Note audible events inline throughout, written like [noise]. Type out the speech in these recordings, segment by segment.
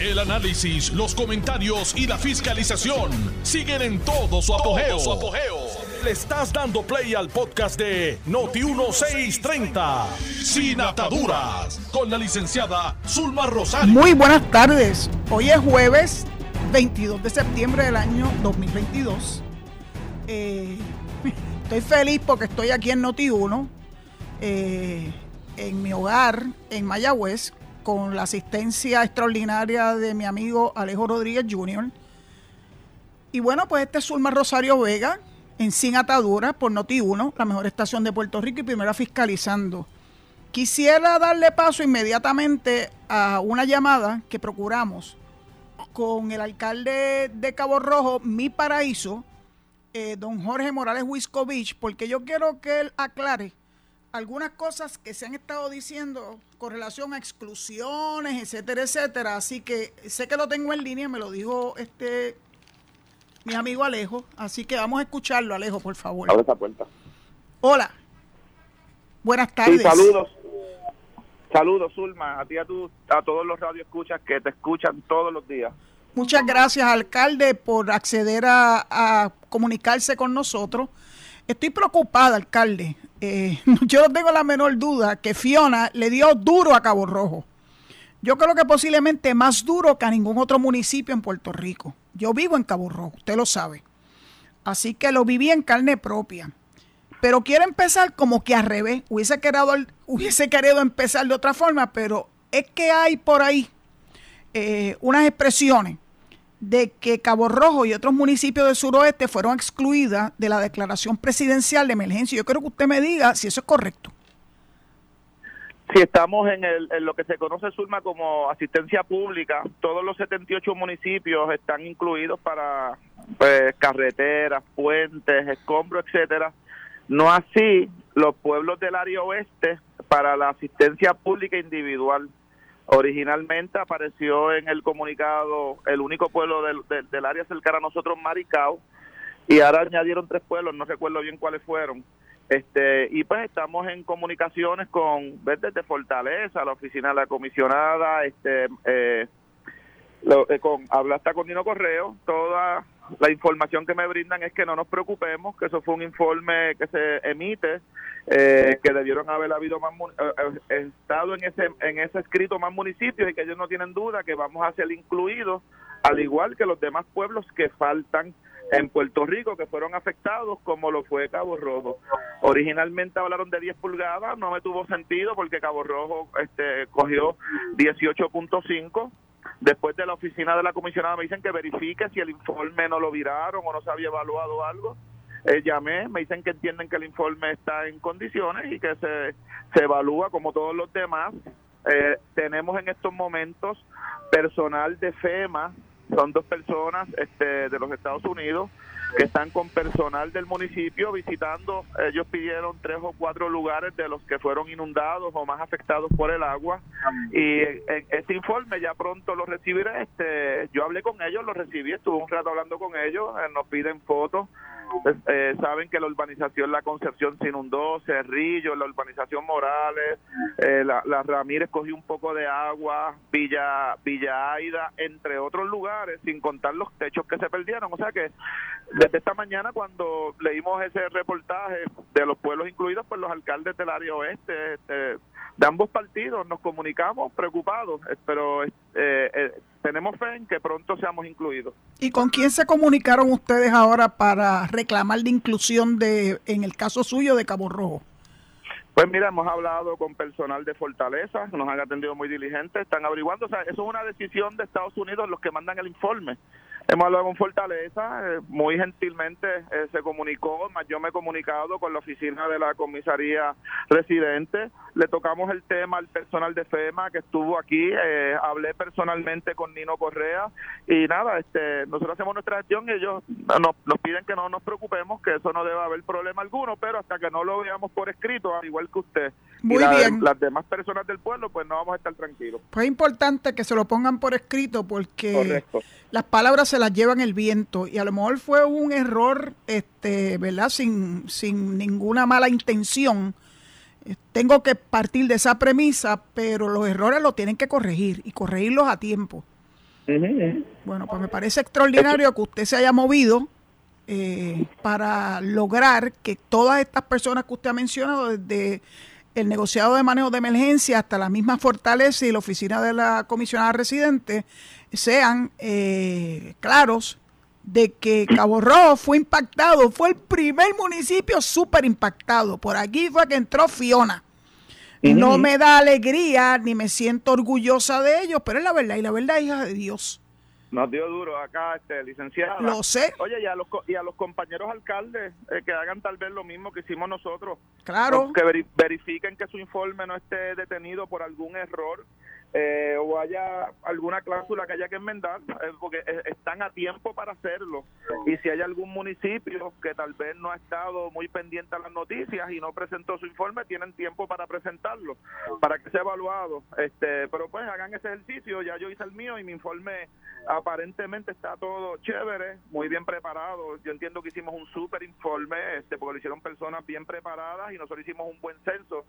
El análisis, los comentarios y la fiscalización siguen en todo su apogeo. Le estás dando play al podcast de Noti1630, Sin Ataduras, con la licenciada Zulma Rosario. Muy buenas tardes. Hoy es jueves 22 de septiembre del año 2022. Eh, [laughs] estoy feliz porque estoy aquí en Noti1, eh, en mi hogar, en Mayagüez, con la asistencia extraordinaria de mi amigo Alejo Rodríguez Jr. Y bueno, pues este es Zulma Rosario Vega, en Sin Atadura, por Noti1, la mejor estación de Puerto Rico y primera fiscalizando. Quisiera darle paso inmediatamente a una llamada que procuramos con el alcalde de Cabo Rojo, mi paraíso, eh, don Jorge Morales Wiscovich, porque yo quiero que él aclare algunas cosas que se han estado diciendo con relación a exclusiones, etcétera, etcétera. Así que sé que lo tengo en línea, me lo dijo este mi amigo Alejo. Así que vamos a escucharlo, Alejo, por favor. Abre esa puerta. Hola. Buenas tardes. Sí, saludos. Saludos, Zulma, a ti a, tu, a todos los radioescuchas que te escuchan todos los días. Muchas gracias, alcalde, por acceder a, a comunicarse con nosotros. Estoy preocupada, alcalde. Eh, [laughs] yo no tengo la menor duda que Fiona le dio duro a Cabo Rojo. Yo creo que posiblemente más duro que a ningún otro municipio en Puerto Rico. Yo vivo en Cabo Rojo, usted lo sabe. Así que lo viví en carne propia. Pero quiero empezar como que al revés. Hubiese querido, [laughs] hubiese querido empezar de otra forma, pero es que hay por ahí eh, unas expresiones de que Cabo Rojo y otros municipios del suroeste fueron excluidas de la declaración presidencial de emergencia. Yo quiero que usted me diga si eso es correcto. Si estamos en, el, en lo que se conoce, Zulma, como asistencia pública, todos los 78 municipios están incluidos para pues, carreteras, puentes, escombros, etcétera. No así los pueblos del área oeste para la asistencia pública individual. Originalmente apareció en el comunicado el único pueblo del, del, área cercana a nosotros, Maricao, y ahora añadieron tres pueblos, no recuerdo bien cuáles fueron. Este, y pues estamos en comunicaciones con desde Fortaleza, la oficina de la comisionada, este, eh, lo, eh, con habla hasta con Nino Correo, toda la información que me brindan es que no nos preocupemos, que eso fue un informe que se emite, eh, que debieron haber habido más eh, estado en ese en ese escrito más municipios y que ellos no tienen duda que vamos a ser incluidos, al igual que los demás pueblos que faltan en Puerto Rico que fueron afectados como lo fue Cabo Rojo. Originalmente hablaron de 10 pulgadas, no me tuvo sentido porque Cabo Rojo este cogió 18.5 Después de la oficina de la comisionada me dicen que verifique si el informe no lo viraron o no se había evaluado algo. Eh, llamé, me dicen que entienden que el informe está en condiciones y que se, se evalúa como todos los demás. Eh, tenemos en estos momentos personal de FEMA, son dos personas este, de los Estados Unidos que están con personal del municipio visitando. Ellos pidieron tres o cuatro lugares de los que fueron inundados o más afectados por el agua. Y este informe ya pronto lo recibiré. Este, yo hablé con ellos, lo recibí, estuve un rato hablando con ellos, eh, nos piden fotos. Eh, saben que la urbanización La Concepción se inundó, Cerrillo, la urbanización Morales, eh, la, la, Ramírez cogió un poco de agua, Villa, Villa Aida, entre otros lugares, sin contar los techos que se perdieron. O sea que desde esta mañana cuando leímos ese reportaje de los pueblos incluidos, pues los alcaldes del área oeste este, de ambos partidos nos comunicamos preocupados, pero eh, eh, tenemos fe en que pronto seamos incluidos. ¿Y con quién se comunicaron ustedes ahora para reclamar la inclusión de, en el caso suyo, de Cabo Rojo? Pues mira, hemos hablado con personal de Fortaleza, nos han atendido muy diligentes, están averiguando, o sea, eso es una decisión de Estados Unidos los que mandan el informe. Hemos hablado con Fortaleza, eh, muy gentilmente eh, se comunicó, más yo me he comunicado con la oficina de la comisaría residente, le tocamos el tema al personal de FEMA que estuvo aquí, eh, hablé personalmente con Nino Correa y nada, este nosotros hacemos nuestra gestión y ellos nos, nos piden que no nos preocupemos, que eso no debe haber problema alguno, pero hasta que no lo veamos por escrito, al igual que usted muy y la, bien. las demás personas del pueblo, pues no vamos a estar tranquilos. Pues es importante que se lo pongan por escrito porque Correcto. las palabras se las llevan el viento y a lo mejor fue un error, este, ¿verdad? Sin, sin ninguna mala intención. Eh, Tengo que partir de esa premisa, pero los errores los tienen que corregir y corregirlos a tiempo. Bueno, pues me parece extraordinario que usted se haya movido eh, para lograr que todas estas personas que usted ha mencionado, desde el negociado de manejo de emergencia hasta la misma fortaleza y la oficina de la comisionada residente, sean eh, claros de que Cabo Rojo fue impactado, fue el primer municipio súper impactado. Por aquí fue que entró Fiona. No me da alegría ni me siento orgullosa de ellos, pero es la verdad y la verdad, hija de Dios. Nos dio duro acá, este, licenciada. Lo sé. Oye, y a los, y a los compañeros alcaldes eh, que hagan tal vez lo mismo que hicimos nosotros. Claro. Que verifiquen que su informe no esté detenido por algún error eh, o haya alguna cláusula que haya que enmendar, eh, porque eh, están a tiempo para hacerlo. Y si hay algún municipio que tal vez no ha estado muy pendiente a las noticias y no presentó su informe, tienen tiempo para presentarlo, para que sea evaluado. Este, pero pues hagan ese ejercicio, ya yo hice el mío y mi informe aparentemente está todo chévere, muy bien preparado. Yo entiendo que hicimos un súper informe, este, porque lo hicieron personas bien preparadas y nosotros hicimos un buen censo.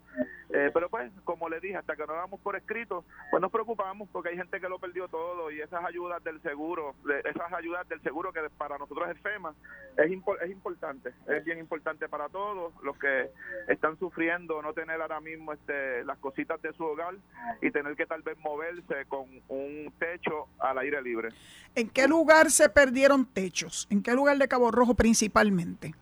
pero pues, como le dije, hasta que no damos por escrito, pues nos preocupamos porque hay gente que lo perdió todo y esas ayudas del seguro, esas ayudas del seguro que para nosotros es FEMA, es, es importante, es bien importante para todos los que están sufriendo no tener ahora mismo este, las cositas de su hogar y tener que tal vez moverse con un techo al aire libre. ¿En qué lugar se perdieron techos? ¿En qué lugar de Cabo Rojo principalmente?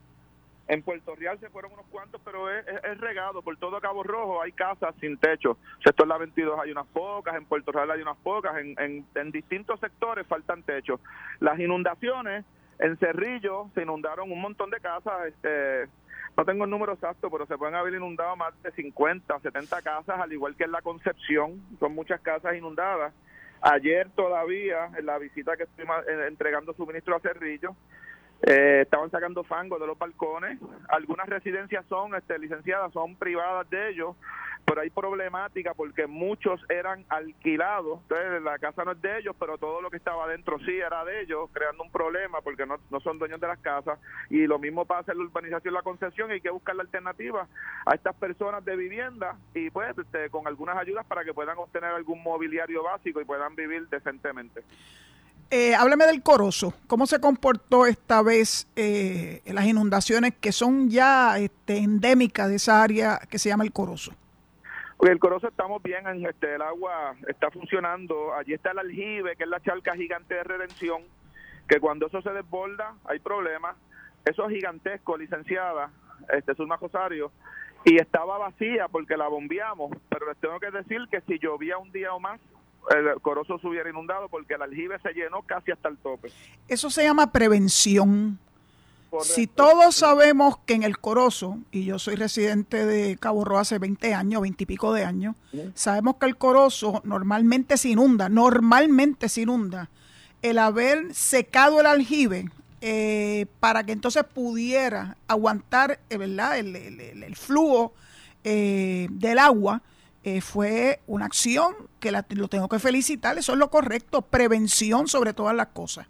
En Puerto Real se fueron unos cuantos, pero es, regado por todo Cabo Rojo. Hay casas sin techo. Sector La 22 hay unas pocas, en Puerto Real hay unas pocas, en, en, distintos sectores faltan techos. Las inundaciones, en Cerrillo se inundaron un montón de casas. Este, no tengo el número exacto, pero se pueden haber inundado más de 50, 70 casas, al igual que en La Concepción. Son muchas casas inundadas. Ayer todavía, en la visita que estoy eh, entregando suministro a Cerrillo, eh, estaban sacando fango de los balcones. Algunas residencias son este, licenciadas, son privadas de ellos, pero hay problemática porque muchos eran alquilados. Entonces, la casa no es de ellos, pero todo lo que estaba dentro sí era de ellos, creando un problema porque no, no son dueños de las casas. Y lo mismo pasa en la urbanización La Concepción. Hay que buscar la alternativa a estas personas de vivienda y, pues, este, con algunas ayudas para que puedan obtener algún mobiliario básico y puedan vivir decentemente. Eh, háblame del Corozo. ¿Cómo se comportó esta vez eh, las inundaciones que son ya este, endémicas de esa área que se llama el Corozo? el Corozo estamos bien, este, el agua está funcionando. Allí está el aljibe, que es la charca gigante de redención, que cuando eso se desborda hay problemas. Eso es gigantesco, licenciada, este Zulma Rosario, y estaba vacía porque la bombeamos, pero les tengo que decir que si llovía un día o más, el Corozo se hubiera inundado porque el aljibe se llenó casi hasta el tope. Eso se llama prevención. Si todos sabemos que en el Corozo, y yo soy residente de Cabo Rojo hace 20 años, 20 y pico de años, sabemos que el Corozo normalmente se inunda, normalmente se inunda. El haber secado el aljibe eh, para que entonces pudiera aguantar eh, ¿verdad? El, flujo eh, del agua, eh, fue una acción que lo tengo que felicitar, eso es lo correcto, prevención sobre todas las cosas.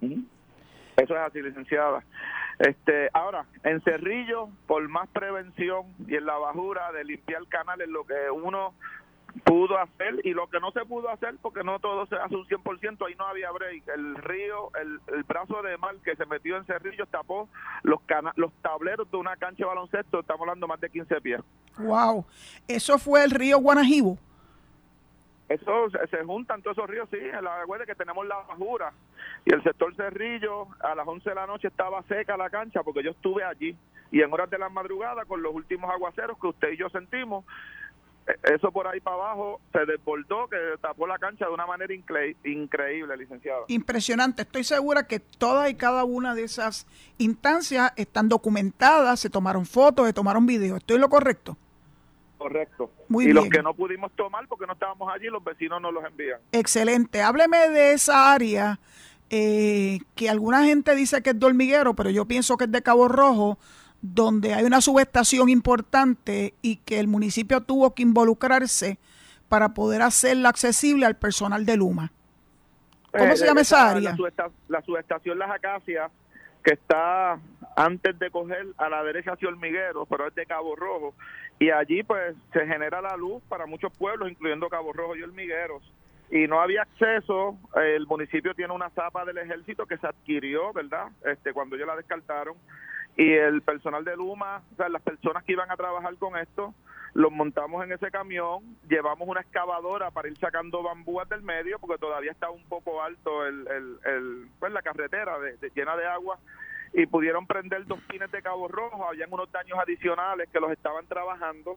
Eso es así, licenciada. Este, ahora, en Cerrillo, por más prevención y en la bajura de limpiar canales, lo que uno pudo hacer y lo que no se pudo hacer porque no todo se hace un 100%, ahí no había break. El río, el, brazo de mar que se metió en Cerrillo tapó los los tableros de una cancha de baloncesto, estamos hablando más de 15 pies. Wow, eso fue el río Guanajibo. Eso se, juntan todos esos ríos, sí, en la que tenemos la bajura y el sector Cerrillo a las 11 de la noche estaba seca la cancha porque yo estuve allí y en horas de la madrugada con los últimos aguaceros que usted y yo sentimos eso por ahí para abajo se desbordó, que tapó la cancha de una manera increíble, licenciado. Impresionante. Estoy segura que todas y cada una de esas instancias están documentadas, se tomaron fotos, se tomaron videos. ¿Estoy lo correcto? Correcto. Muy y los que no pudimos tomar porque no estábamos allí, los vecinos nos los envían. Excelente. Hábleme de esa área eh, que alguna gente dice que es dormiguero, pero yo pienso que es de Cabo Rojo donde hay una subestación importante y que el municipio tuvo que involucrarse para poder hacerla accesible al personal de Luma. ¿Cómo se eh, llama esa área? La, subestación Las Acacias, que está antes de coger a la derecha hacia Hormiguero, pero es de Cabo Rojo, y allí pues se genera la luz para muchos pueblos, incluyendo Cabo Rojo y Hormigueros. y no había acceso. El municipio tiene una zapa del ejército que se adquirió, ¿verdad? Este, cuando ellos la descartaron. Y el personal de Luma, o sea, las personas que iban a trabajar con esto, los montamos en ese camión, llevamos una excavadora para ir sacando bambúas del medio, porque todavía está un poco alto el, el, pues, la carretera llena de agua, y pudieron prender dos pines de Cabo Rojo, habían unos daños adicionales que los estaban trabajando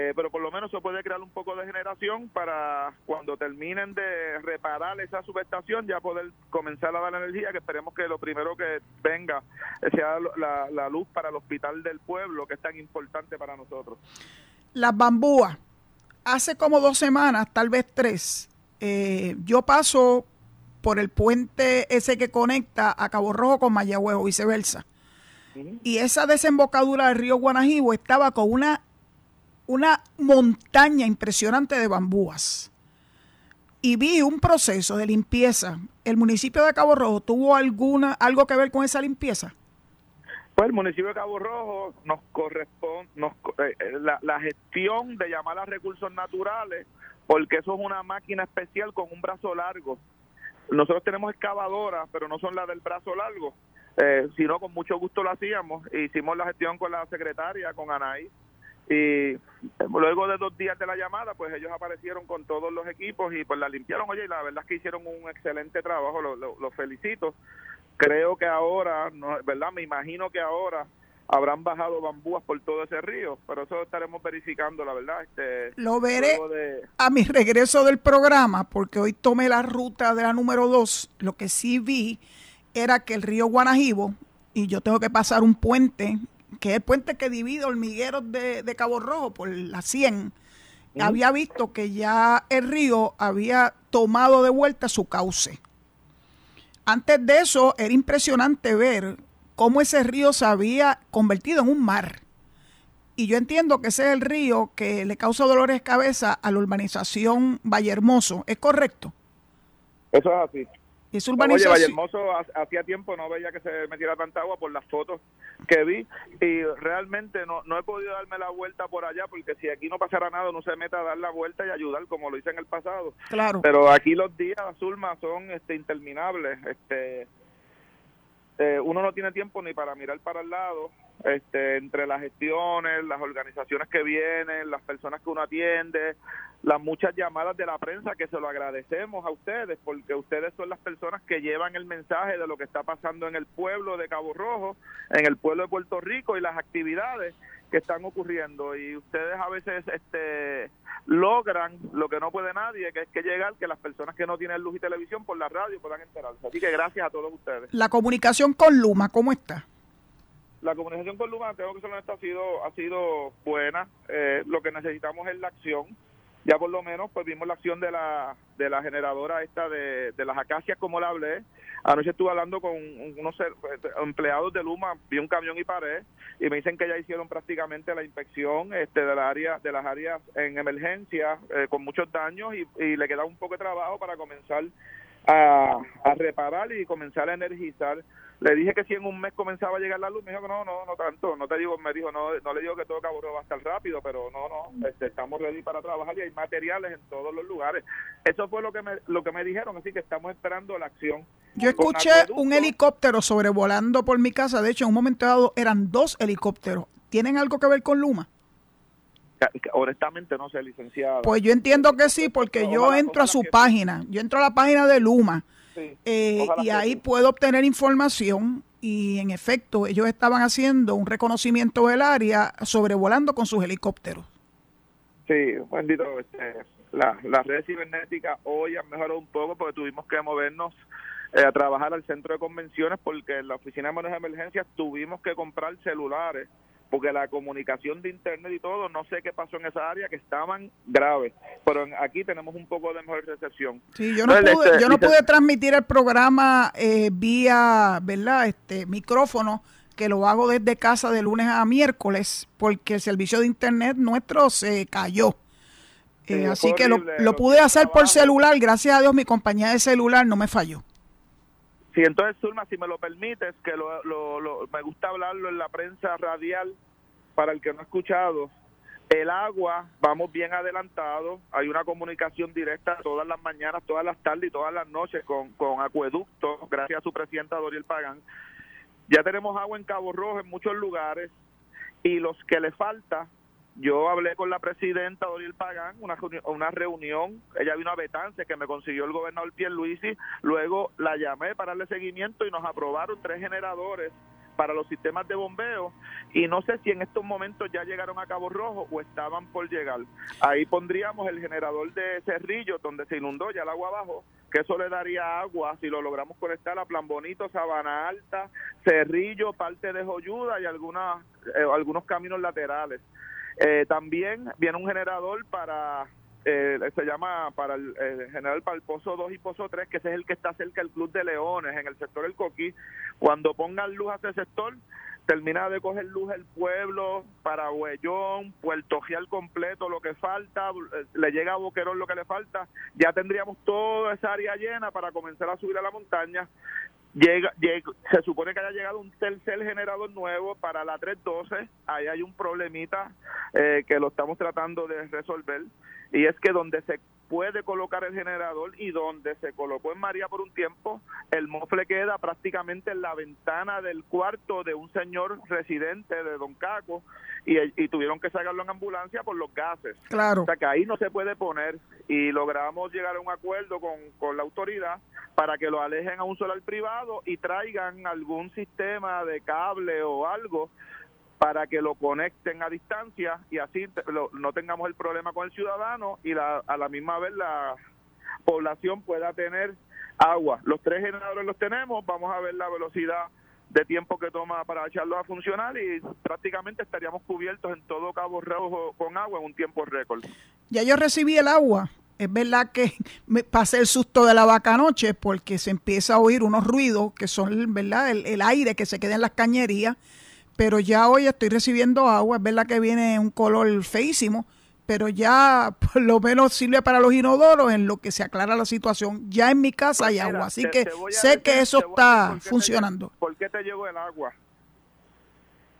eh, pero por lo menos se puede crear un poco de generación para cuando terminen de reparar esa subestación ya poder comenzar a dar energía, que esperemos que lo primero que venga sea la, luz para el hospital del pueblo, que es tan importante para nosotros. Las bambúas, hace como dos semanas, tal vez tres, eh, yo paso por el puente ese que conecta a Cabo Rojo con Mayagüez o viceversa. Y esa desembocadura del río Guanajibo estaba con una una montaña impresionante de bambúas y vi un proceso de limpieza. ¿El municipio de Cabo Rojo tuvo alguna algo que ver con esa limpieza? Pues el municipio de Cabo Rojo nos corresponde nos, eh, eh, la, gestión de llamar a recursos naturales, porque eso es una máquina especial con un brazo largo. Nosotros tenemos excavadoras, pero no son las del brazo largo, eh, sino con mucho gusto lo hacíamos. Hicimos la gestión con la secretaria, con Anaí, y luego de dos días de la llamada, pues ellos aparecieron con todos los equipos y pues la limpiaron. Oye, y la verdad es que hicieron un excelente trabajo, los lo, felicito. Creo que ahora, no, ¿verdad? Me imagino que ahora habrán bajado bambúas por todo ese río, pero eso estaremos verificando, la verdad. Este, Lo veré a mi regreso del programa, porque hoy tomé la ruta de la número dos. Lo que sí vi era que el río Guanajibo, y yo tengo que pasar un puente que es el puente que divide hormigueros de, Cabo Rojo por la 100, había visto que ya el río había tomado de vuelta su cauce. Antes de eso era impresionante ver cómo ese río se había convertido en un mar. Y yo entiendo que ese es el río que le causa dolores de cabeza a la urbanización Valle Hermoso. ¿Es correcto? Eso es así. ¿Es urbanización? Oye, Hermoso hacía tiempo no veía que se metiera tanta agua por las fotos que vi y realmente no, no he podido darme la vuelta por allá porque si aquí no pasara nada no se meta a dar la vuelta y ayudar como lo hice en el pasado. Claro. Pero aquí los días, Zulma, son este, interminables. Este, eh, uno no tiene tiempo ni para mirar para el lado, este, entre las gestiones, las organizaciones que vienen, las personas que uno atiende, las muchas llamadas de la prensa que se lo agradecemos a ustedes porque ustedes son las personas que llevan el mensaje de lo que está pasando en el pueblo de Cabo Rojo, en el pueblo de Puerto Rico y las actividades que están ocurriendo y ustedes a veces este logran lo que no puede nadie, que es que llegar que las personas que no tienen luz y televisión por la radio puedan enterarse. Así que gracias a todos ustedes. La comunicación con Luma, ¿cómo está? La comunicación con Luma, tengo que ser honesto, ha sido, ha sido buena. Eh, lo que necesitamos es la acción ya por lo menos pues vimos la acción de la, de la generadora esta de, de las acacias como la hablé. Anoche estuve hablando con unos empleados de Luma, vi un camión y paré y me dicen que ya hicieron prácticamente la inspección este, de, la área, de las áreas en emergencia eh, con muchos daños y, y le queda un poco de trabajo para comenzar a, a reparar y comenzar a energizar le dije que si en un mes comenzaba a llegar la luz, me dijo que no, no, no tanto, no te digo, me dijo, no, no le digo que todo Cabo va a estar rápido, pero no, no, este, estamos ready para trabajar y hay materiales en todos los lugares. Eso fue lo que me, lo que me dijeron, así que estamos esperando la acción. Yo escuché un helicóptero sobrevolando por mi casa, de hecho en un momento dado eran dos helicópteros. ¿Tienen algo que ver con Luma? Honestamente no sé, licenciado. Pues yo entiendo que sí, porque yo entro a su página, yo entro a la página de Luma eh, y ahí puedo obtener información y en efecto ellos estaban haciendo un reconocimiento del área sobrevolando con sus helicópteros. Sí, bendito, este, la, la red cibernética hoy ha mejorado un poco porque tuvimos que movernos eh, a trabajar al centro de convenciones porque en la oficina de manejo de emergencias tuvimos que comprar celulares porque la comunicación de internet y todo, no sé qué pasó en esa área, que estaban graves, pero aquí tenemos un poco de mejor recepción. Sí, yo no pude, este, yo no pude transmitir el programa eh, vía, ¿verdad?, este micrófono, que lo hago desde casa de lunes a miércoles, porque el servicio de internet nuestro se cayó. Eh, así que lo, lo pude hacer por celular, gracias a Dios mi compañía de celular no me falló. Sí, entonces, Zulma, si me lo permites, que lo, me gusta hablarlo en la prensa radial, para el que no ha escuchado, El agua, vamos bien adelantados, hay una comunicación directa todas las mañanas, todas las tardes y todas las noches con, con Acueducto, gracias a su presidenta Doriel Pagán. Ya tenemos agua en Cabo Rojo en muchos lugares y los que le falta, yo hablé con la presidenta Doriel Pagán, una, una reunión, ella vino a Betance que me consiguió el gobernador Pierluisi, luego la llamé para darle seguimiento y nos aprobaron tres generadores para los sistemas de bombeo y no sé si en estos momentos ya llegaron a Cabo Rojo o estaban por llegar. Ahí pondríamos el generador de Cerrillo donde se inundó ya el agua abajo, que eso le daría agua si lo logramos conectar a Plan Bonito, Sabana Alta, Cerrillo, parte de Joyuda y algunas, eh, algunos caminos laterales. Eh, también viene un generador para eh, se llama para el general para el Pozo 2 y Pozo 3, que ese es el que está cerca del Club de Leones, en el sector del Coquí. Cuando pongan luz a ese sector, termina de coger luz el pueblo, para Huellón, Puerto Gial completo, lo que falta, eh, le llega a Boquerón lo que le falta, ya tendríamos toda esa área llena para comenzar a subir a la montaña. Llega, se supone que haya llegado un tercer generador nuevo para la 312, ahí hay un problemita eh, que lo estamos tratando de resolver. Y es que donde se puede colocar el generador y donde se colocó en María por un tiempo, el mofle queda prácticamente en la ventana del cuarto de un señor residente de Don Caco y, y, tuvieron que sacarlo en ambulancia por los gases. Claro. O sea que ahí no se puede poner y logramos llegar a un acuerdo con, con la autoridad para que lo alejen a un solar privado y traigan algún sistema de cable o algo para que lo conecten a distancia y así no tengamos el problema con el ciudadano y la, a la misma vez la población pueda tener agua. Los tres generadores los tenemos, vamos a ver la velocidad de tiempo que toma para echarlos a funcionar y prácticamente estaríamos cubiertos en todo Cabo Rojo con agua en un tiempo récord. Ya yo recibí el agua. Es verdad que [laughs] me pasé el susto de la vaca anoche porque se empieza a oír unos ruidos que son, ¿verdad? El aire que se queda en las cañerías pero ya hoy estoy recibiendo agua, es verdad que viene un color feísimo, pero ya por lo menos sirve para los inodoros en lo que se aclara la situación. Ya en mi casa hay agua, así que sé que eso está funcionando. ¿Por qué te llegó el agua?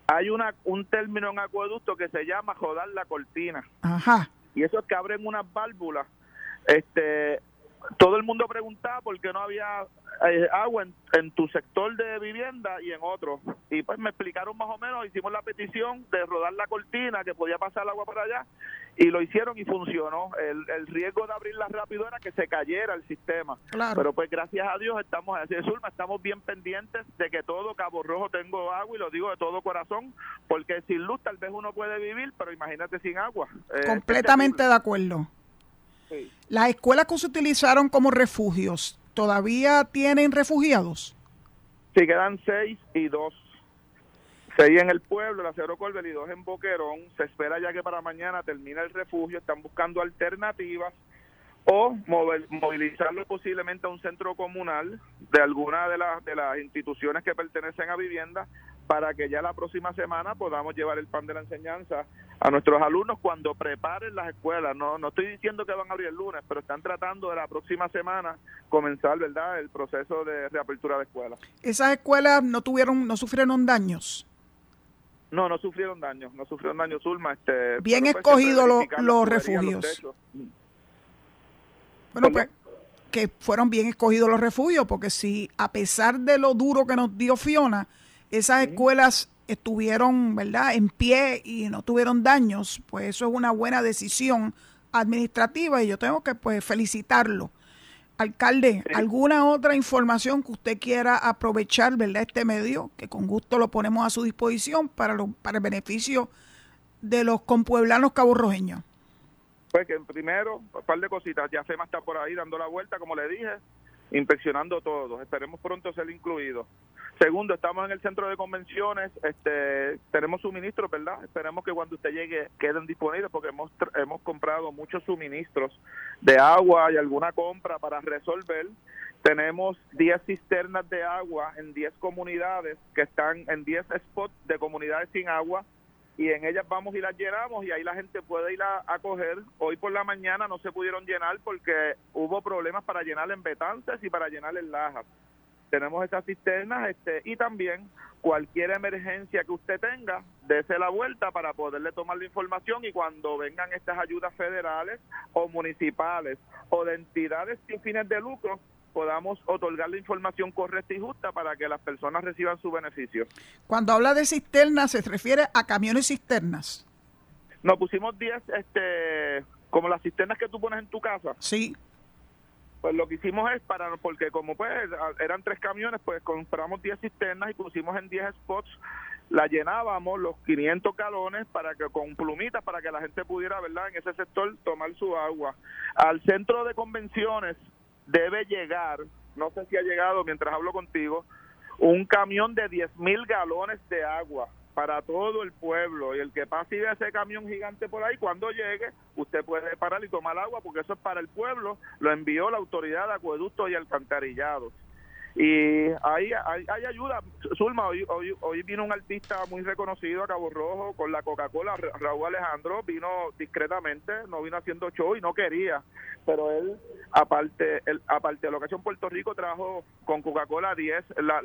Hay una, un término en acueducto que se llama jodar la cortina. Ajá. Y eso es que abren unas válvulas. Este, todo el mundo preguntaba por qué no había eh, agua en, tu sector de vivienda y en otro. Y pues me explicaron más o menos, hicimos la petición de rodar la cortina, que podía pasar el agua por allá, y lo hicieron y funcionó. El, el riesgo de abrirla rápido era que se cayera el sistema. Pero pues gracias a Dios estamos así Zulma, estamos bien pendientes de que todo Cabo Rojo tenga agua, y lo digo de todo corazón, porque sin luz tal vez uno puede vivir, pero imagínate sin agua. Eh, Completamente de acuerdo. Las escuelas que se utilizaron como refugios, ¿todavía tienen refugiados? Sí, quedan seis y dos. Seis en el pueblo, la Cero Colbel y dos en Boquerón. Se espera ya que para mañana termine el refugio. Están buscando alternativas o movilizarlo posiblemente a un centro comunal de alguna de las, de las instituciones que pertenecen a vivienda para que ya la próxima semana podamos llevar el pan de la enseñanza a nuestros alumnos cuando preparen las escuelas. No, no estoy diciendo que van a abrir el lunes, pero están tratando de la próxima semana comenzar, ¿verdad?, el proceso de reapertura de escuelas. ¿Esas escuelas no tuvieron, no sufrieron daños? No, no sufrieron daños, no sufrieron daños, Zulma. Este, Bien pues, escogidos los refugios. Bueno, pues que fueron bien escogidos los refugios, porque si a pesar de lo duro que nos dio Fiona, esas escuelas estuvieron, ¿verdad?, en pie y no tuvieron daños, pues eso es una buena decisión administrativa y yo tengo que pues felicitarlo. Alcalde, ¿alguna otra información que usted quiera aprovechar, ¿verdad?, este medio, que con gusto lo ponemos a su disposición para, lo, para el beneficio de los compueblanos caborrojeños? Pues que primero, un par de cositas, ya FEMA está por ahí dando la vuelta, como le dije, inspeccionando todos, esperemos pronto ser incluidos. Segundo, estamos en el centro de convenciones, este, tenemos suministros, ¿verdad? Esperemos que cuando usted llegue queden disponibles porque hemos, hemos comprado muchos suministros de agua y alguna compra para resolver. Tenemos 10 cisternas de agua en 10 comunidades que están en 10 spots de comunidades sin agua y en ellas vamos y las llenamos y ahí la gente puede ir a, coger. Hoy por la mañana no se pudieron llenar porque hubo problemas para llenar en Betances y para llenar en Lajas. tenemos esas cisternas este, y también cualquier emergencia que usted tenga, dése la vuelta para poderle tomar la información y cuando vengan estas ayudas federales o municipales o de entidades sin fines de lucro, podamos otorgar la información correcta y justa para que las personas reciban su beneficio. Cuando habla de cisternas, se refiere a camiones cisternas. Nos pusimos 10, este, como las cisternas que tú pones en tu casa. Sí. Pues lo que hicimos es para, porque como pues eran tres camiones, pues compramos 10 cisternas y pusimos en 10 spots, la llenábamos los 500 galones para que con plumitas para que la gente pudiera, ¿verdad? En ese sector tomar su agua. Al centro de convenciones debe llegar, no sé si ha llegado mientras hablo contigo, un camión de 10 mil galones de agua para todo el pueblo y el que pase y ve ese camión gigante por ahí, cuando llegue, usted puede parar y tomar agua porque eso es para el pueblo, lo envió la autoridad de acueductos y alcantarillados. Y hay, hay, ayuda. Zulma, hoy, hoy, hoy vino un artista muy reconocido a Cabo Rojo con la Coca-Cola, Raúl Alejandro, vino discretamente, no vino haciendo show y no quería, pero él, aparte él, aparte de la ocasión Puerto Rico, trajo con Coca-Cola 10, la,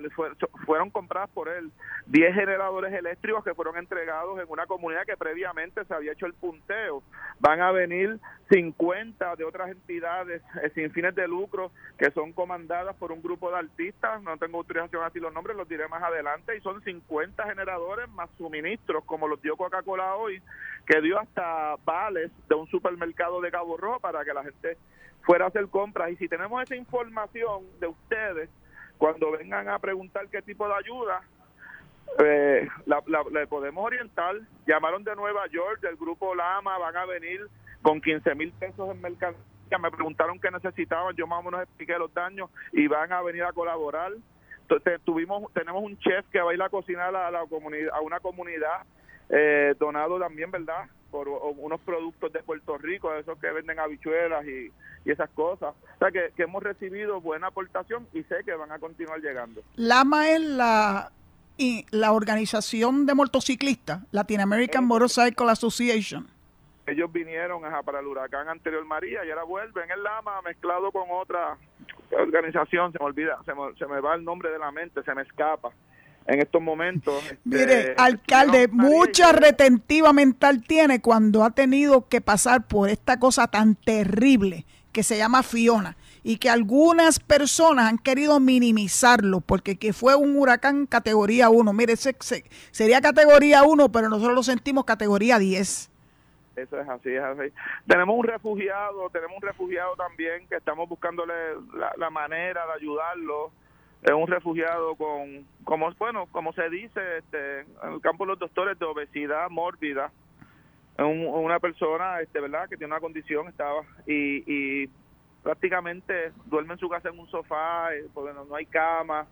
fueron compradas por él 10 generadores eléctricos que fueron entregados en una comunidad que previamente se había hecho el punteo. Van a venir 50 de otras entidades eh, sin fines de lucro que son comandadas por un grupo de artistas no tengo autorización así los nombres, los diré más adelante, y son 50 generadores más suministros, como los dio Coca-Cola hoy, que dio hasta vales de un supermercado de Cabo Rojo para que la gente fuera a hacer compras. Y si tenemos esa información de ustedes, cuando vengan a preguntar qué tipo de ayuda, eh, le podemos orientar. Llamaron de Nueva York, del grupo Lama, van a venir con 15 mil pesos en mercancía me preguntaron qué necesitaban, yo más o menos expliqué los daños y van a venir a colaborar. Entonces, tuvimos, tenemos un chef que va a ir a cocinar a, la comunidad, a una comunidad, eh, donado también, ¿verdad? Por unos productos de Puerto Rico, esos que venden habichuelas y, esas cosas. O sea, que, hemos recibido buena aportación y sé que van a continuar llegando. Lama es la y la organización de motociclistas, Latin American Motorcycle Association ellos vinieron para el huracán anterior María y ahora vuelven el Lama mezclado con otra organización, se me olvida, se me, va el nombre de la mente, se me escapa en estos momentos. [laughs] Este, Mire, alcalde, mucha retentiva mental tiene cuando ha tenido que pasar por esta cosa tan terrible que se llama Fiona y que algunas personas han querido minimizarlo porque que fue un huracán categoría 1. Mire, sería categoría 1, pero nosotros lo sentimos categoría 10. Eso es así, es así. Tenemos un refugiado, tenemos un refugiado también que estamos buscándole la, manera de ayudarlo. Es un refugiado con, como bueno, como se dice este, en el campo de los doctores, de obesidad mórbida. Es una persona, este, ¿verdad?, que tiene una condición, estaba, y, y prácticamente duerme en su casa en un sofá, eh, porque no, hay cama.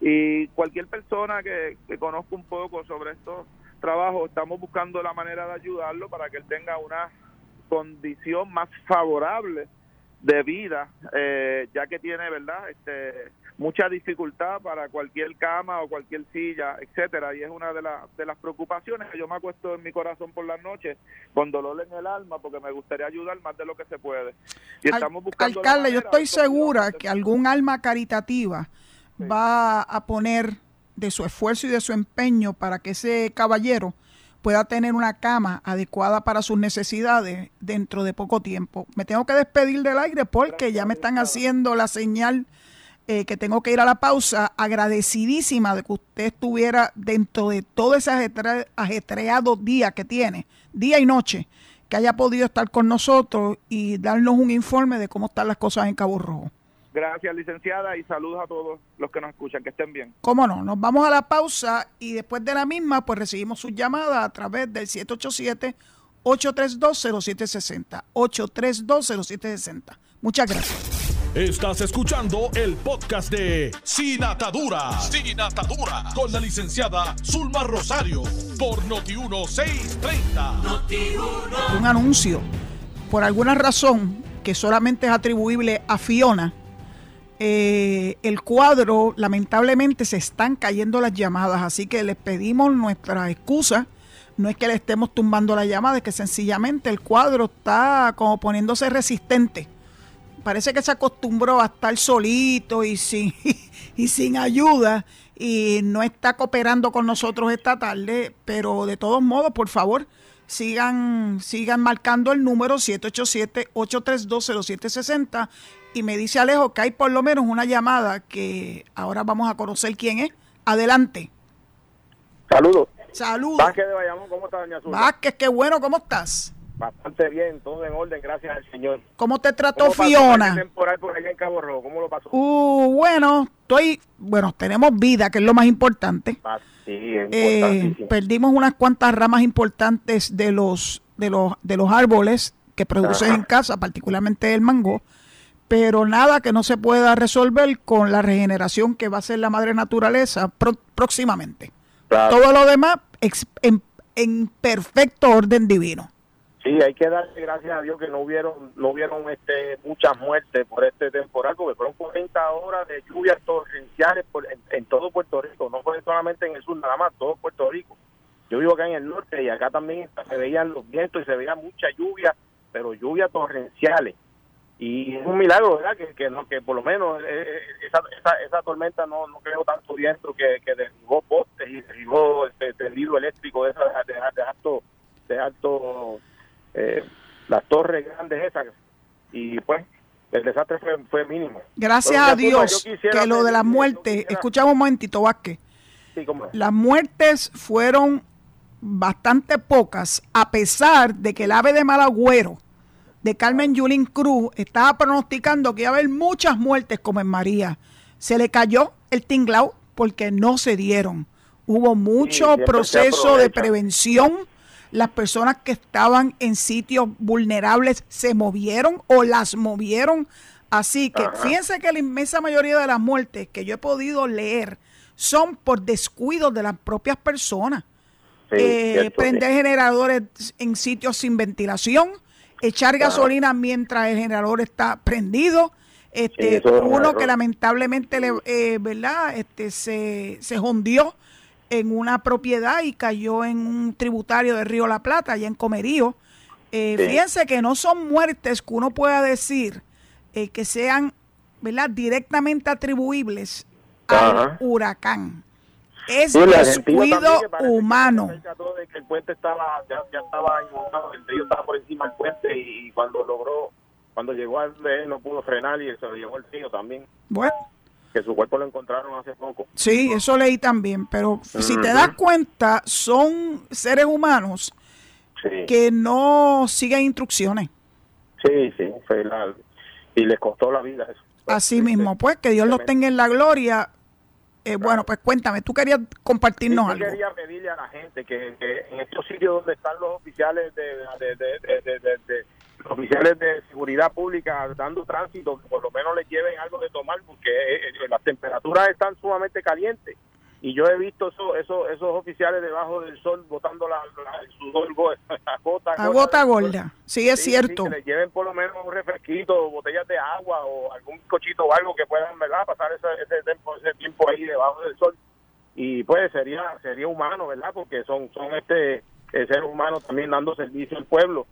Y cualquier persona que, que conozca un poco sobre esto trabajo estamos buscando la manera de ayudarlo para que él tenga una condición más favorable de vida, eh, ya que tiene, ¿verdad? Este, mucha dificultad para cualquier cama o cualquier silla, etcétera, y es una de, las de las preocupaciones que yo me acuesto en mi corazón por las noches con dolor en el alma porque me gustaría ayudar más de lo que se puede. Y estamos buscando Alcalde, yo estoy segura que algún alma caritativa va a poner de su esfuerzo y de su empeño para que ese caballero pueda tener una cama adecuada para sus necesidades dentro de poco tiempo. Me tengo que despedir del aire porque ya me están haciendo la señal eh, que tengo que ir a la pausa. Agradecidísima de que usted estuviera dentro de todo ese ajetreado día que tiene, día y noche, que haya podido estar con nosotros y darnos un informe de cómo están las cosas en Cabo Rojo. Gracias, licenciada, y saludos a todos los que nos escuchan. Que estén bien. Cómo no, nos vamos a la pausa y después de la misma, pues recibimos sus llamadas a través del 787-832-0760. 832-0760. Muchas gracias. Estás escuchando el podcast de Sin Atadura. Sin Atadura. Con la licenciada Zulma Rosario. Por Noti1630. Noti Un anuncio. Por alguna razón que solamente es atribuible a Fiona eh, el cuadro, lamentablemente, se están cayendo las llamadas, así que les pedimos nuestra excusa. No es que le estemos tumbando la llamada, es que sencillamente el cuadro está como poniéndose resistente. Parece que se acostumbró a estar solito y sin, [laughs] y sin ayuda y no está cooperando con nosotros esta tarde, pero de todos modos, por favor, sigan, sigan marcando el número 787-832-0760 y me dice Alejo que hay por lo menos una llamada que ahora vamos a conocer quién es. Adelante. Saludos. Saludos. Vázquez de Bayamón, ¿cómo está, doña Azul? Vázquez, qué bueno, ¿cómo estás? Bastante bien, todo en orden, gracias al Señor. ¿Cómo te trató ¿Cómo pasó Fiona? temporal por allá en Cabo Rojo? ¿Cómo lo pasó? Uh, bueno, estoy, bueno, tenemos vida, que es lo más importante. Ah, sí, es Eh, perdimos unas cuantas ramas importantes de los de los de los árboles que producen Ajá. en casa, particularmente el mango, pero nada que no se pueda resolver con la regeneración que va a hacer la madre naturaleza pro- próximamente. Claro. Todo lo demás en perfecto orden divino. Sí, hay que darle gracias a Dios que no hubieron no hubieron este, muchas muertes por este temporal, porque fueron 40 horas de lluvias torrenciales por, en, en todo Puerto Rico, no fue solamente en el sur, nada más, todo Puerto Rico. Yo vivo acá en el norte y acá también se veían los vientos y se veía mucha lluvia, pero lluvias torrenciales. Y es un milagro, ¿verdad? Que, que, no, que por lo menos eh, eh, esa, esa, esa tormenta no, no creó tanto viento que, que derribó postes y derribó este tendido eléctrico de, esa, de, de alto, de alto eh, las torres grandes esas. Y pues el desastre fue, fue mínimo. Gracias a Dios que lo de las muertes, escuchamos un momentito, Vázquez, Sí, las muertes fueron bastante pocas, a pesar de que el ave de mal agüero de Carmen Yulín Cruz estaba pronosticando que iba a haber muchas muertes como en María. Se le cayó el tinglao porque no se dieron. Hubo mucho proceso de prevención. Las personas que estaban en sitios vulnerables se movieron o las movieron. Así que Ajá. fíjense que la inmensa mayoría de las muertes que yo he podido leer son por descuidos de las propias personas. Sí, Eh, cierto, prender sí. generadores en sitios sin ventilación, echar gasolina mientras el generador está prendido. Este, Sí, es un uno que lamentablemente le, eh, ¿verdad? Este, se, se jondió en una propiedad y cayó en un tributario de Río La Plata, allá en Comerío. Eh, Sí. Fíjense que no son muertes que uno pueda decir eh, que sean ¿verdad? directamente atribuibles al huracán. Es Sí, descuido que que humano. que el puente estaba, ya, ya estaba inundado, el río estaba por encima del puente y cuando logró, cuando llegó al de él no pudo frenar y se lo llevó el río también, Bueno, que su cuerpo lo encontraron hace poco. sí, eso leí también, pero si te das cuenta, son seres humanos Sí, que no siguen instrucciones. sí, sí, fue la- y les costó la vida eso. Así Sí, mismo, pues, que Dios los tenga en la gloria. Eh, Bueno, pues cuéntame, tú querías compartirnos Sí, yo algo. quería pedirle a la gente que, que en estos sitios donde están los oficiales de, los oficiales de seguridad pública dando tránsito, por lo menos les lleven algo de tomar, porque eh, eh, las temperaturas están sumamente calientes. Y yo he visto eso, eso, esos oficiales debajo del sol botando la, la- el sudor go- a gota A gorda. Sí, es Sí, cierto. sí, que les lleven por lo menos un refresquito, botellas de agua o algún cochito o algo que puedan, ¿verdad? Pasar ese, ese, tiempo, ese tiempo ahí debajo del sol. Y pues sería sería humano, ¿verdad? Porque son son este eh, seres humanos también dando servicio al pueblo.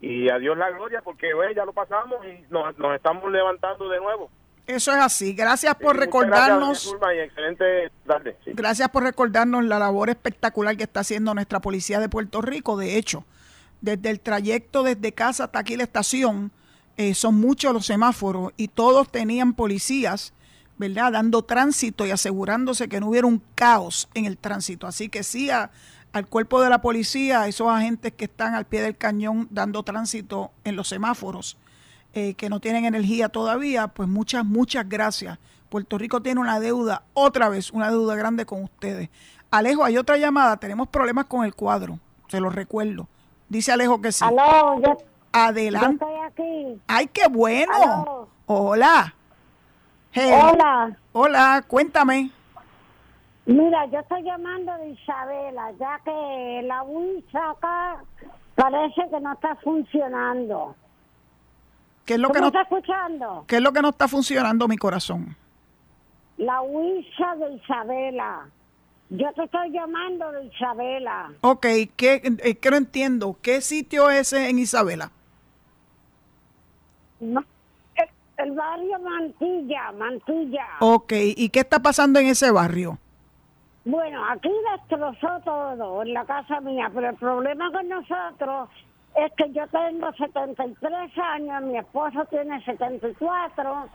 Y a Dios la gloria, porque bueno, ya lo pasamos y nos, nos estamos levantando de nuevo. Eso es así. Gracias por recordarnos. Gracias, Zulma, y excelente tarde. sí. Gracias por recordarnos la labor espectacular que está haciendo nuestra policía de Puerto Rico. De hecho, desde el trayecto desde casa hasta aquí la estación, eh, son muchos los semáforos y todos tenían policías, ¿verdad? Dando tránsito y asegurándose que no hubiera un caos en el tránsito. Así que sí, a- al cuerpo de la policía, a esos agentes que están al pie del cañón dando tránsito en los semáforos, eh, que no tienen energía todavía, pues muchas, muchas gracias. Puerto Rico tiene una deuda, otra vez, una deuda grande con ustedes. Alejo, hay otra llamada, tenemos problemas con el cuadro, se lo recuerdo. Dice Alejo que sí. Aló, yo, yo Adelante. estoy aquí. ¡Ay, qué bueno! Aló. Hola. Hey, Hola. Hola, cuéntame. Mira, yo estoy llamando de Isabela, ya que la wincha acá parece que no está funcionando. ¿Qué es lo ¿Tú que no, estás escuchando? qué es lo que no está funcionando, mi corazón? La wincha de Isabela. Yo te estoy llamando de Isabela. Ok, ¿qué, eh, que no entiendo. ¿Qué sitio es en Isabela? No, el, el barrio Mantilla, Mantilla. Ok, ¿y qué está pasando en ese barrio? Bueno, aquí destrozó todo en la casa mía, pero el problema con nosotros es que yo tengo 73 años, mi esposo tiene 74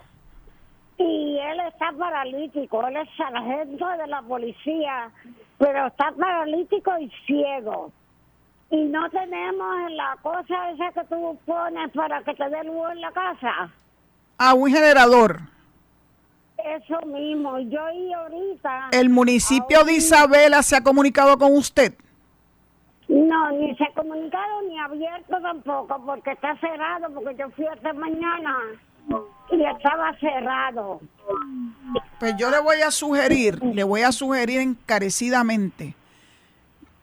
y él está paralítico, él es sargento de la policía, pero está paralítico y ciego. Y no tenemos la cosa esa que tú pones para que te dé luz en la casa. Ah, un generador. Eso mismo, yo y ahorita... ¿El municipio de Isabela se ha comunicado con usted? No, ni se ha comunicado ni abierto tampoco, porque está cerrado, porque yo fui esta mañana y estaba cerrado. Pues yo le voy a sugerir, le voy a sugerir encarecidamente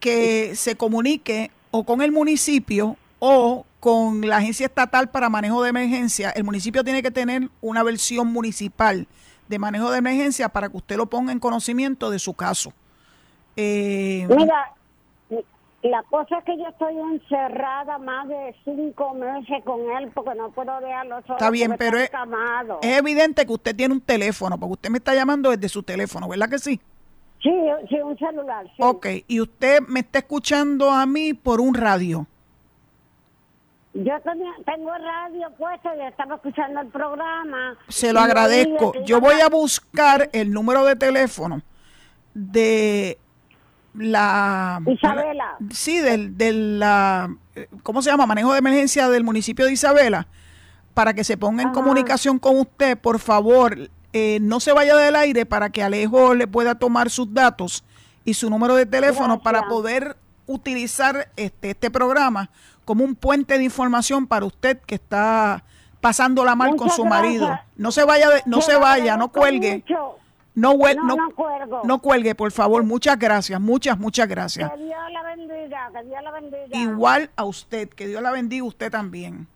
que se comunique o con el municipio o con la Agencia Estatal para Manejo de Emergencia. El municipio tiene que tener una versión municipal de manejo de emergencia para que usted lo ponga en conocimiento de su caso. Eh, Mira, la cosa es que yo estoy encerrada más de cinco meses con él porque no puedo dejarlo solo. Está bien, pero es, es, evidente que usted tiene un teléfono, porque usted me está llamando desde su teléfono, ¿verdad que sí? Sí, sí, un celular. Sí. Ok, y usted me está escuchando a mí por un radio. Yo tengo radio puesto y estaba escuchando el programa. Se lo agradezco. Yo voy a buscar el número de teléfono de la... Isabela. Sí, del, del la, ¿cómo se llama? Manejo de emergencia del municipio de Isabela, para que se ponga en comunicación con usted. Por favor, eh, no se vaya del aire para que Alejo le pueda tomar sus datos y su número de teléfono para poder utilizar este, este programa como un puente de información para usted que está pasándola mal con su marido. No se vaya, no se vaya, no cuelgue. No, no, no, cuelgue, por favor. Muchas gracias, muchas, muchas gracias. Que Dios la bendiga, que Dios la bendiga. Igual a usted, que Dios la bendiga usted también.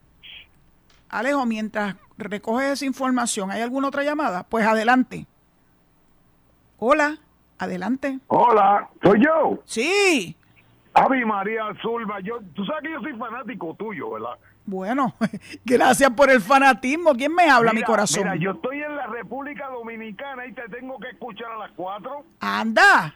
Alejo, mientras recoge esa información, ¿hay alguna otra llamada? Pues adelante. Hola, adelante. Hola, ¿soy yo? Sí. Avi María Zulba, yo, tú sabes que yo soy fanático tuyo, ¿verdad? Bueno, [laughs] gracias por el fanatismo. ¿Quién me habla, mi corazón? Mira, yo estoy en la República Dominicana y te tengo que escuchar a las cuatro. Anda.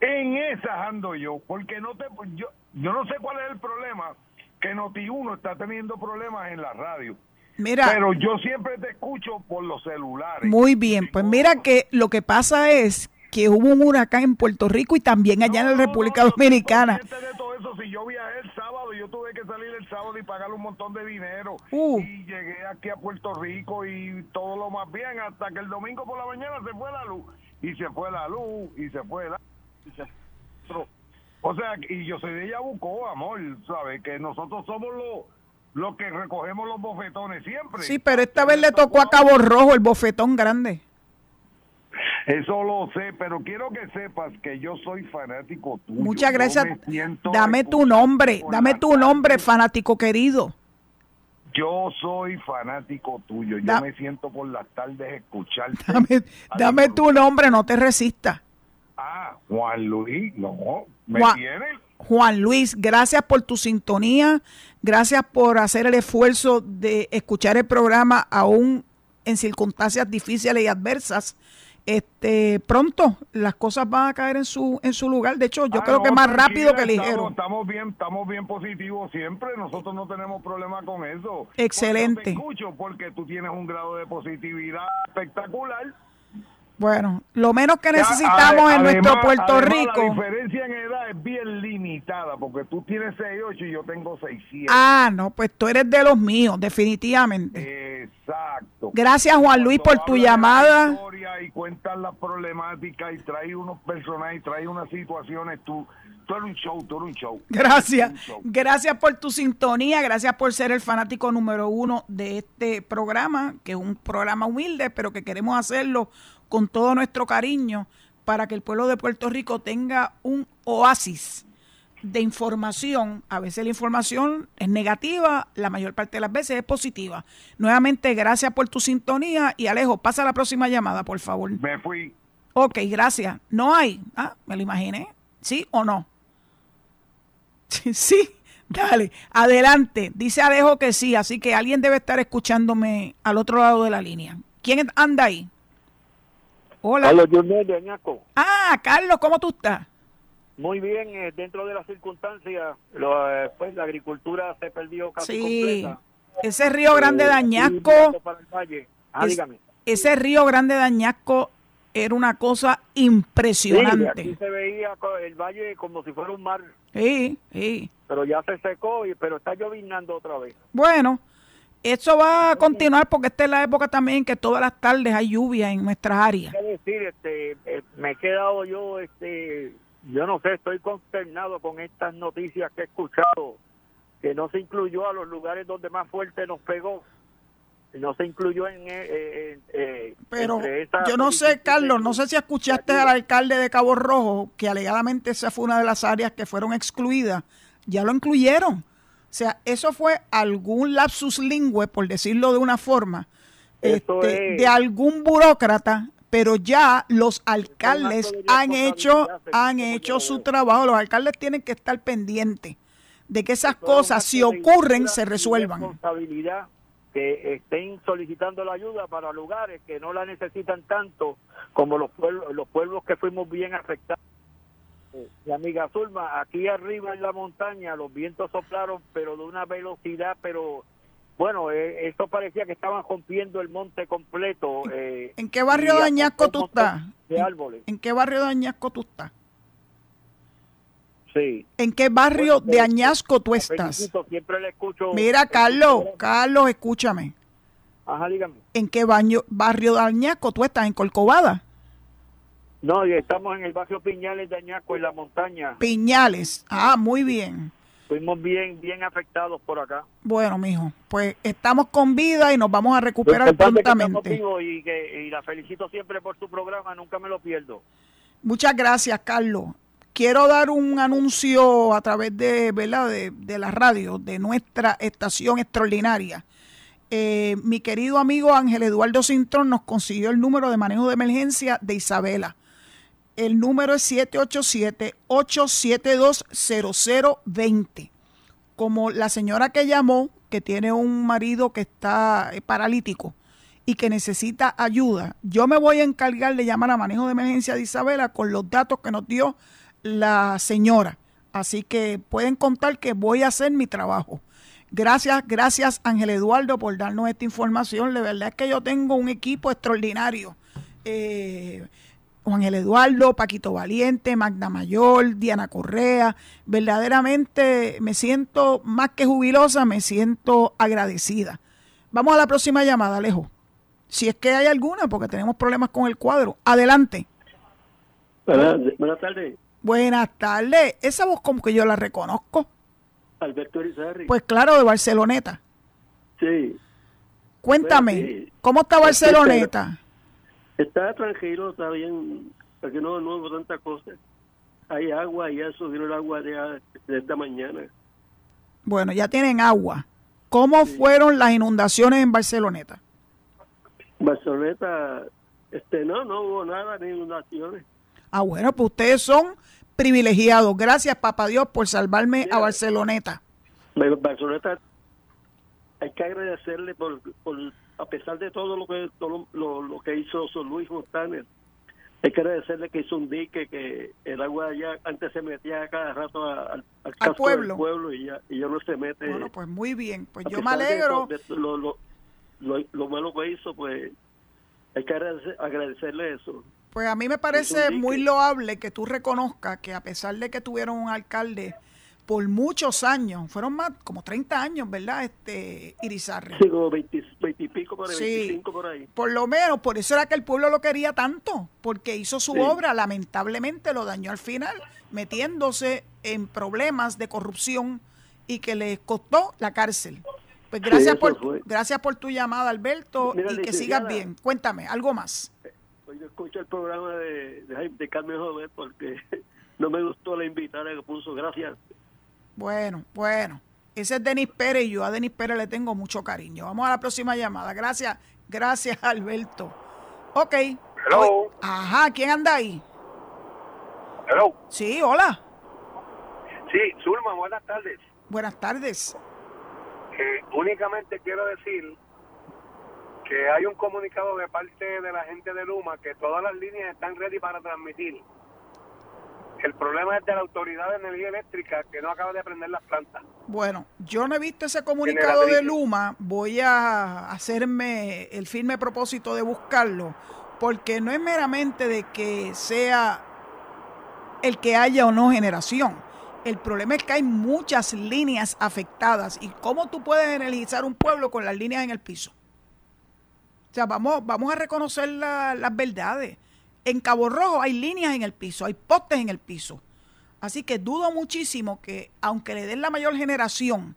En esas ando yo, porque no te, yo, yo no sé cuál es el problema, que Noti1 está teniendo problemas en la radio. Mira, pero yo siempre te escucho por los celulares. Muy bien, pues mira que lo que pasa es que hubo un huracán en Puerto Rico y también allá en la República Dominicana. de todo eso, si yo viajé el sábado, yo tuve que salir el sábado y pagar un montón de dinero. Uh. Y llegué aquí a Puerto Rico y todo lo más bien, hasta que el domingo por la mañana se fue la luz. Y se fue la luz, y se fue la... O sea, y yo soy de Yabucó, amor, ¿sabes? Que nosotros somos los los que recogemos los bofetones siempre. Sí, pero esta vez le tocó a Cabo Rojo el bofetón grande. Eso lo sé, pero quiero que sepas que yo soy fanático tuyo. Muchas gracias. Dame tu nombre, dame tu nombre, fanático querido. Yo soy fanático tuyo. Yo me siento por las tardes escucharte. [laughs] Dame, dame tu nombre, no te resistas. Ah, Juan Luis, no, me Juan, tiene. Juan Luis, gracias por tu sintonía, gracias por hacer el esfuerzo de escuchar el programa aún en circunstancias difíciles y adversas este pronto las cosas van a caer en su en su lugar de hecho yo Ah, creo no, que más rápido que ligero Estamos, estamos bien, estamos bien positivos siempre. Nosotros no tenemos problema con eso. Excelente. Porque te escucho porque tú tienes un grado de positividad espectacular. bueno lo menos que Ya, necesitamos en nuestro Puerto además, Rico La diferencia en edad es bien limitada porque tú tienes 6'8 y yo tengo 6'7. ah no pues tú eres de los míos definitivamente Exacto. Gracias, Juan Luis, por tu llamada. Y cuentas las problemáticas y traes unos personajes, y traes unas situaciones, tú, tú eres un show, tú eres un show. Gracias, Un show. gracias por tu sintonía, gracias por ser el fanático número uno de este programa, que es un programa humilde, pero que queremos hacerlo con todo nuestro cariño para que el pueblo de Puerto Rico tenga un oasis de información. A veces la información es negativa, la mayor parte de las veces es positiva. Nuevamente, gracias por tu sintonía y Alejo, pasa a la próxima llamada, por favor. Me fui. Ok, gracias. ¿No hay? Ah, me lo imaginé. ¿Sí o no? [laughs] Sí, Dale, adelante. Dice Alejo que sí, así que alguien debe estar escuchándome al otro lado de la línea. ¿Quién anda ahí? Hola. De Añasco. Ah, Carlos, ¿cómo tú estás? Muy bien, eh, dentro de las circunstancias, lo, eh, pues la agricultura se perdió casi Sí, completa. ese río grande de Eh, Añasco, y mirando para el valle. Ah, es- ese río grande de Añasco era una cosa Sí, impresionante. aquí se veía el valle como si fuera un mar, Sí, sí. pero ya se secó, y, pero está llovinando otra vez. Bueno, eso va a continuar porque esta es la época también que todas las tardes hay lluvia en nuestras áreas. ¿Qué decir? Este, eh, me he quedado yo, este, yo no sé, estoy consternado con estas noticias que he escuchado, que no se incluyó a los lugares donde más fuerte nos pegó. No se incluyó en... eh, eh, eh, Pero yo no sé, Carlos, no sé si escuchaste al alcalde de Cabo Rojo, que alegadamente esa fue una de las áreas que fueron excluidas. Ya lo incluyeron. O sea, eso fue algún lapsus lingüe, por decirlo de una forma, este, es. de algún burócrata, pero ya los alcaldes han hecho, han hecho su trabajo. Los alcaldes tienen que estar pendientes de que esas cosas, si ocurren, se resuelvan. responsabilidad que estén solicitando la ayuda para lugares que no la necesitan tanto como los pueblos, los pueblos que fuimos bien afectados. Eh, Mi amiga Zulma, aquí arriba en la montaña los vientos soplaron, pero de una velocidad, pero bueno, eh, esto parecía que estaban rompiendo el monte completo. eh, ¿En qué barrio de Añasco tú estás? De árboles, ¿En qué barrio de Añasco tú estás? sí. ¿En qué barrio Bueno, de Añasco tú estás? Felicito, siempre le escucho. Mira, Carlos. Carlos, escúchame. Ajá, dígame. ¿En qué baño, barrio de Añasco tú estás? ¿En Corcovada? No, estamos en el barrio Piñales de Añasco, en la montaña. Piñales. Ah, muy bien. Fuimos bien, bien afectados por acá. Bueno, mijo, pues estamos con vida y nos vamos a recuperar que estamos prontamente. Y, que, y la felicito siempre por su programa, nunca me lo pierdo. Muchas gracias, Carlos. Quiero dar un anuncio a través de, ¿verdad? de, de la radio, de nuestra estación extraordinaria. Eh, mi querido amigo Ángel Eduardo Cintrón nos consiguió el número de manejo de emergencia de Isabela. El número es 787-872-0020. Como la señora que llamó, que tiene un marido que está eh, paralítico y que necesita ayuda, yo me voy a encargar de llamar a manejo de emergencia de Isabela con los datos que nos dio la señora. Así que pueden contar que voy a hacer mi trabajo. Gracias, gracias Ángel Eduardo por darnos esta información. La verdad es que yo tengo un equipo extraordinario. Eh, Juan el Eduardo, Paquito Valiente, Magda Mayor, Diana Correa. Verdaderamente me siento más que jubilosa, me siento agradecida. Vamos a la próxima llamada, Alejo. Si es que hay alguna, porque tenemos problemas con el cuadro. Adelante. Buenas, buenas tardes, Buenas tardes. Esa voz como que yo la reconozco. Alberto Irizarry. Pues claro, de Barceloneta. sí, Cuéntame. ¿cómo está Barceloneta? Está tranquilo, está bien, porque no, no hubo tanta cosa. Hay agua, ya subió el agua de, de esta mañana. Bueno, ya tienen agua. ¿Cómo fueron las inundaciones en Barceloneta? Barceloneta, este, no, no hubo nada, ni inundaciones. Ah, bueno, pues ustedes son privilegiados. Gracias, papá Dios, por salvarme a. Barceloneta. Bar- Barceloneta, hay que agradecerle por, por a pesar de todo lo que todo lo, lo que hizo Son Luis Montaner, hay que agradecerle que hizo un dique que el agua allá antes se metía cada rato a- al, al casco pueblo. del pueblo y ya, y ya no se mete. Bueno, pues muy bien. Pues a yo me de alegro. de lo, lo, lo, lo malo que hizo, pues hay que agradecer- agradecerle eso. Pues a mí me parece muy loable que tú reconozcas que a pesar de que tuvieron un alcalde por muchos años, fueron más como 30 años, ¿verdad? Este Irizarry. Sí, como 20, 20 y pico por ahí, Sí. 25 por ahí. Por lo menos, por eso era que el pueblo lo quería tanto, porque hizo su Sí. obra, lamentablemente lo dañó al final, metiéndose en problemas de corrupción y que le costó la cárcel. Pues gracias por fue. gracias por tu llamada, Alberto, Mira, y que sigas bien. Cuéntame, algo más. Pues yo escucho el programa de, de, de Carmen Jovet porque [laughs] no me gustó la invitada que puso. Gracias. Bueno, bueno. Ese es Denis Pérez y yo a Denis Pérez le tengo mucho cariño. Vamos a la próxima llamada. Gracias, gracias, Alberto. Ok. Hello. Hoy- Ajá, ¿quién anda ahí? Hello. Sí, hola. Sí, Zulma, buenas tardes. Buenas tardes. Eh, únicamente quiero decir que hay un comunicado de parte de la gente de Luma que todas las líneas están ready para transmitir. El problema es de la Autoridad de Energía Eléctrica que no acaba de prender las plantas. Bueno, yo no he visto ese comunicado de Luma, voy a hacerme el firme propósito de buscarlo, porque no es meramente de que sea el que haya o no generación. El problema es que hay muchas líneas afectadas y cómo tú puedes energizar un pueblo con las líneas en el piso. O sea, vamos, vamos a reconocer las verdades. En Cabo Rojo hay líneas en el piso, hay postes en el piso. Así que dudo muchísimo que, aunque le den la mayor generación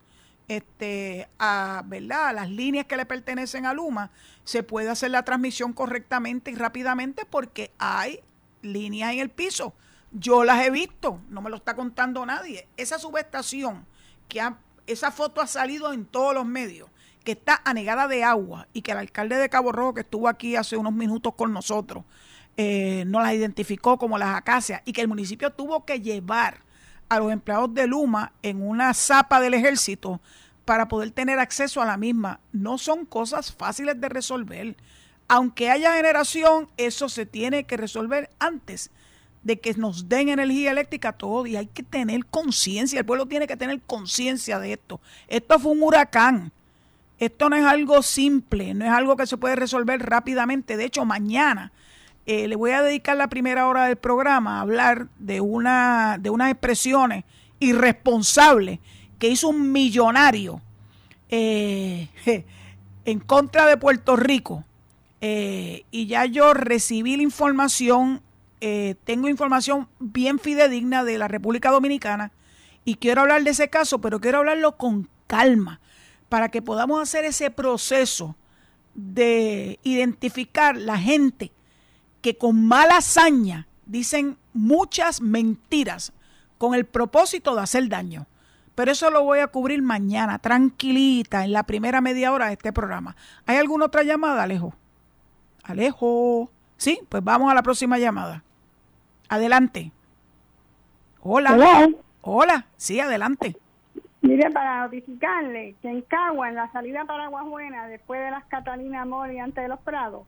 este, a, ¿verdad? a las líneas que le pertenecen a Luma, se pueda hacer la transmisión correctamente y rápidamente porque hay líneas en el piso. Yo las he visto, no me lo está contando nadie. Esa subestación, que esa foto ha salido en todos los medios, que está anegada de agua y que el alcalde de Cabo Rojo, que estuvo aquí hace unos minutos con nosotros, eh, no las identificó como las acacias y que el municipio tuvo que llevar a los empleados de Luma en una zapa del ejército para poder tener acceso a la misma. No son cosas fáciles de resolver. Aunque haya generación, eso se tiene que resolver antes de que nos den energía eléctrica todo y hay que tener conciencia, el pueblo tiene que tener conciencia de esto. Esto fue un huracán. Esto no es algo simple, no es algo que se puede resolver rápidamente. De hecho, mañana eh, le voy a dedicar la primera hora del programa a hablar de, una, de unas expresiones irresponsables que hizo un millonario eh, [laughs] en contra de Puerto Rico. Eh, y ya yo recibí la información, tengo información bien fidedigna de la República Dominicana y quiero hablar de ese caso, pero quiero hablarlo con calma para que podamos hacer ese proceso de identificar la gente que con mala hazaña dicen muchas mentiras con el propósito de hacer daño. Pero eso lo voy a cubrir mañana, tranquilita, en la primera media hora de este programa. ¿Hay alguna otra llamada, Alejo? Alejo. Sí, pues vamos a la próxima llamada. Adelante. Hola. Hola. Hola. Sí, adelante. Mire, para notificarle que en Cagua, en la salida para Aguajuena, después de las Catalinas Mori, antes de los Prados,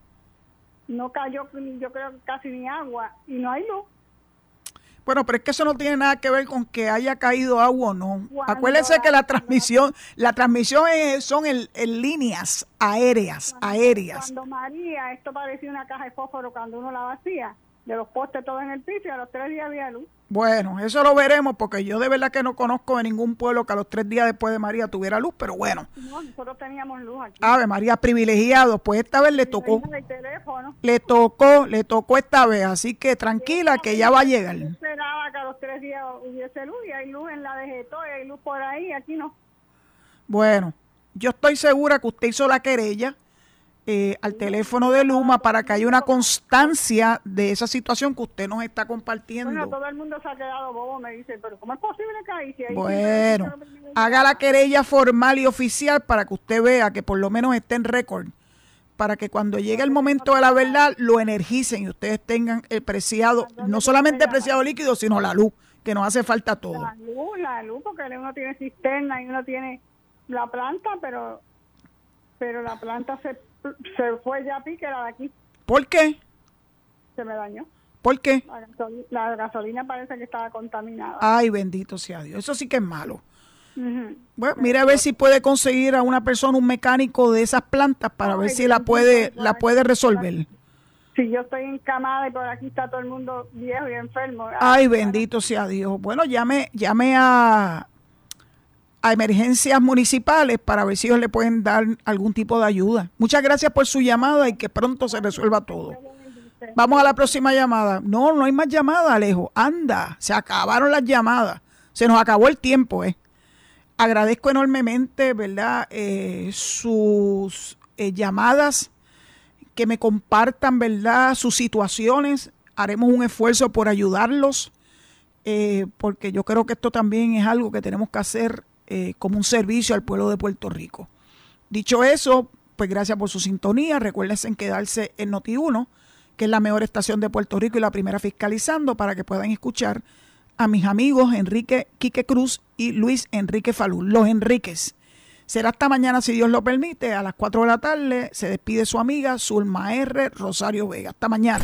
no cayó, yo creo, casi ni agua y no hay luz. Bueno, pero es que eso no tiene nada que ver con que haya caído agua o no. Acuérdense que la transmisión, la transmisión son en, líneas aéreas, aéreas. Cuando María, esto parecía una caja de fósforo cuando uno la vacía, de los postes todos en el piso y a los tres días había luz. Bueno, eso lo veremos porque yo de verdad que no conozco de ningún pueblo que a los tres días después de María tuviera luz, pero bueno. No, nosotros teníamos luz aquí. Ave María, privilegiado, pues esta vez le tocó. Le tocó, le tocó esta vez, así que tranquila que ya va a llegar. Yo esperaba que a los tres días hubiese luz y hay luz en la de y hay luz por ahí, aquí no. Bueno, yo estoy segura que usted hizo la querella eh, al teléfono de Luma para que haya una constancia de esa situación que usted nos está compartiendo. Bueno, todo el mundo se ha quedado bobo, me dice, pero ¿cómo es posible que ahí? Si bueno, haga la querella formal y oficial para que usted vea que por lo menos esté en récord, para que cuando llegue el momento de la verdad lo energicen y ustedes tengan el preciado, no solamente el preciado líquido, sino la luz, que nos hace falta todo. La luz, la luz, porque uno tiene cisterna y uno tiene la planta, pero pero la planta se se fue ya a pique la de aquí. ¿Por qué? Se me dañó. ¿Por qué? La gasolina, parece que estaba contaminada. Ay, bendito sea Dios. Eso sí que es malo. Bueno, mire a ver si puede conseguir a una persona, un mecánico de esas plantas para ver si la puede, la puede resolver. Si yo estoy encamada y por aquí está todo el mundo viejo y enfermo. Ay, bendito sea Dios. Bueno, llame, llame a, a emergencias municipales para ver si ellos le pueden dar algún tipo de ayuda. Muchas gracias por su llamada y que pronto se resuelva todo. Vamos a la próxima llamada. No, no hay más llamadas, Alejo. Anda, se acabaron las llamadas. Se nos acabó el tiempo, ¿eh? Agradezco enormemente, ¿verdad? Eh, sus eh, llamadas, que me compartan, ¿verdad? Sus situaciones. Haremos un esfuerzo por ayudarlos, eh, porque yo creo que esto también es algo que tenemos que hacer eh, como un servicio al pueblo de Puerto Rico. Dicho eso, pues gracias por su sintonía. Recuérdense en quedarse en Noti1, que es la mejor estación de Puerto Rico y la primera fiscalizando para que puedan escuchar a mis amigos Enrique Quique Cruz y Luis Enrique Falú, los Enríquez. Será hasta mañana, si Dios lo permite, a las 4 de la tarde. Se despide su amiga Zulma R. Rosario Vega. Hasta mañana.